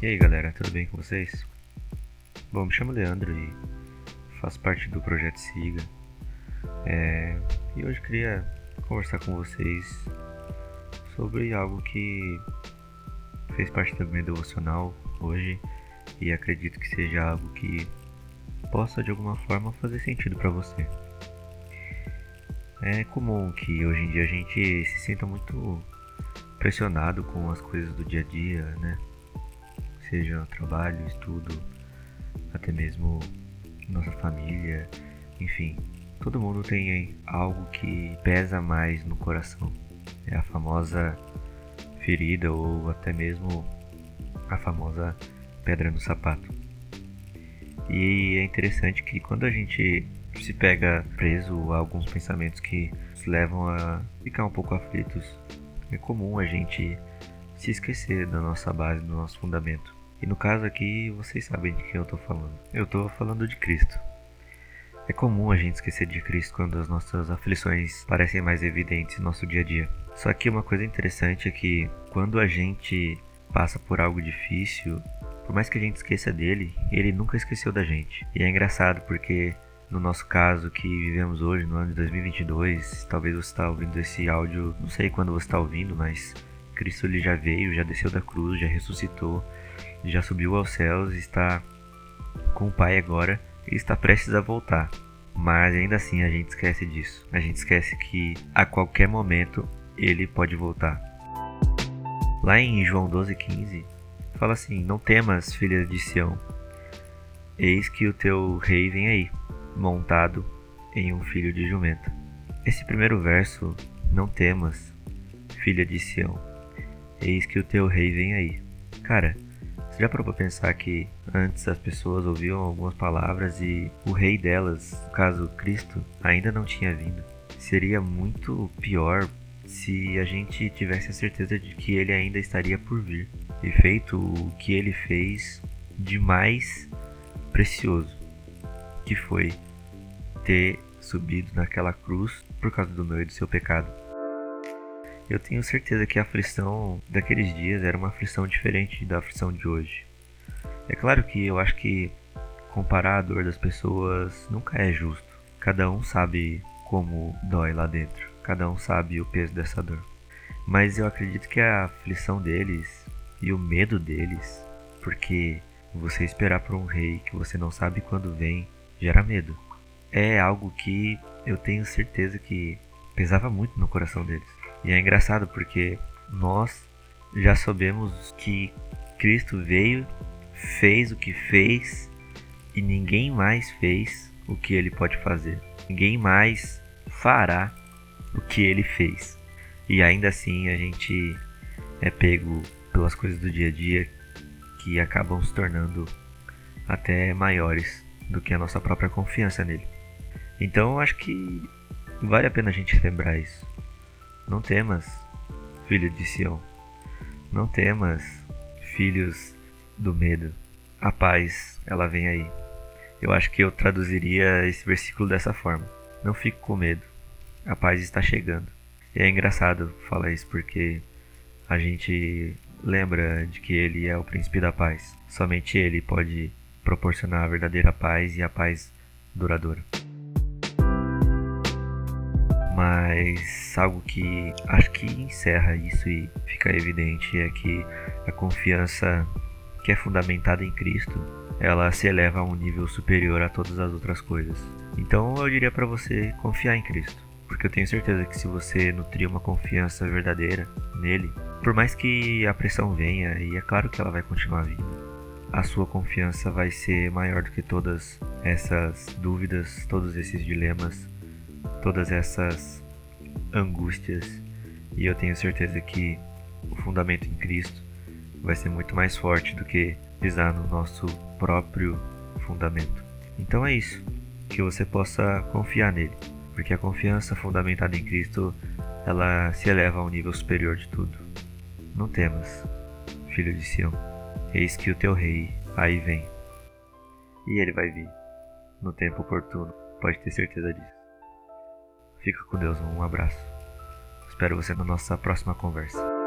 E aí galera, tudo bem com vocês? Bom, me chamo Leandro e faço parte do projeto Siga. É, e hoje queria conversar com vocês sobre algo que fez parte do meu devocional hoje e acredito que seja algo que possa de alguma forma fazer sentido para você. É comum que hoje em dia a gente se sinta muito pressionado com as coisas do dia a dia, né? Seja trabalho, estudo, até mesmo nossa família, enfim, todo mundo tem algo que pesa mais no coração. É a famosa ferida ou até mesmo a famosa pedra no sapato. E é interessante que quando a gente se pega preso a alguns pensamentos que nos levam a ficar um pouco aflitos, é comum a gente se esquecer da nossa base, do nosso fundamento. E no caso aqui, vocês sabem de quem eu estou falando. Eu estou falando de Cristo. É comum a gente esquecer de Cristo quando as nossas aflições parecem mais evidentes no nosso dia a dia. Só que uma coisa interessante é que quando a gente passa por algo difícil, por mais que a gente esqueça dele, ele nunca esqueceu da gente. E é engraçado porque no nosso caso que vivemos hoje, no ano de 2022, talvez você está ouvindo esse áudio, não sei quando você está ouvindo, mas Cristo ele já veio, já desceu da cruz, já ressuscitou, já subiu aos céus, está com o Pai agora e está prestes a voltar. Mas ainda assim a gente esquece disso. A gente esquece que a qualquer momento ele pode voltar. Lá em João 12,15 fala assim: Não temas, filha de Sião, eis que o teu rei vem aí montado em um filho de jumenta. Esse primeiro verso, não temas, filha de Sião, eis que o teu rei vem aí. Cara, já parou pra pensar que antes as pessoas ouviam algumas palavras e o rei delas, no caso Cristo, ainda não tinha vindo? Seria muito pior se a gente tivesse a certeza de que ele ainda estaria por vir e feito o que ele fez de mais precioso, que foi ter subido naquela cruz por causa do meu e do seu pecado. Eu tenho certeza que a aflição daqueles dias era uma aflição diferente da aflição de hoje. É claro que eu acho que comparar a dor das pessoas nunca é justo. Cada um sabe como dói lá dentro, cada um sabe o peso dessa dor. Mas eu acredito que a aflição deles e o medo deles, porque você esperar por um rei que você não sabe quando vem, gera medo é algo que eu tenho certeza que pesava muito no coração deles. E é engraçado porque nós já sabemos que Cristo veio, fez o que fez e ninguém mais fez o que ele pode fazer. Ninguém mais fará o que ele fez. E ainda assim a gente é pego pelas coisas do dia a dia que acabam se tornando até maiores do que a nossa própria confiança nele. Então acho que vale a pena a gente lembrar isso. Não temas, filho de Sião. Não temas, filhos do medo. A paz, ela vem aí. Eu acho que eu traduziria esse versículo dessa forma. Não fique com medo. A paz está chegando. E é engraçado falar isso porque a gente lembra de que ele é o príncipe da paz. Somente ele pode proporcionar a verdadeira paz e a paz duradoura. Mas algo que acho que encerra isso e fica evidente é que a confiança que é fundamentada em Cristo, ela se eleva a um nível superior a todas as outras coisas. Então eu diria para você confiar em Cristo, porque eu tenho certeza que se você nutrir uma confiança verdadeira nele, por mais que a pressão venha, e é claro que ela vai continuar vindo, a sua confiança vai ser maior do que todas essas dúvidas, todos esses dilemas todas essas angústias e eu tenho certeza que o fundamento em Cristo vai ser muito mais forte do que pisar no nosso próprio fundamento. Então é isso, que você possa confiar nele, porque a confiança fundamentada em Cristo, ela se eleva a um nível superior de tudo. Não temas, filho de Sião, eis que o teu rei aí vem. E ele vai vir no tempo oportuno, pode ter certeza disso. Fica com Deus, um abraço. Espero você na nossa próxima conversa.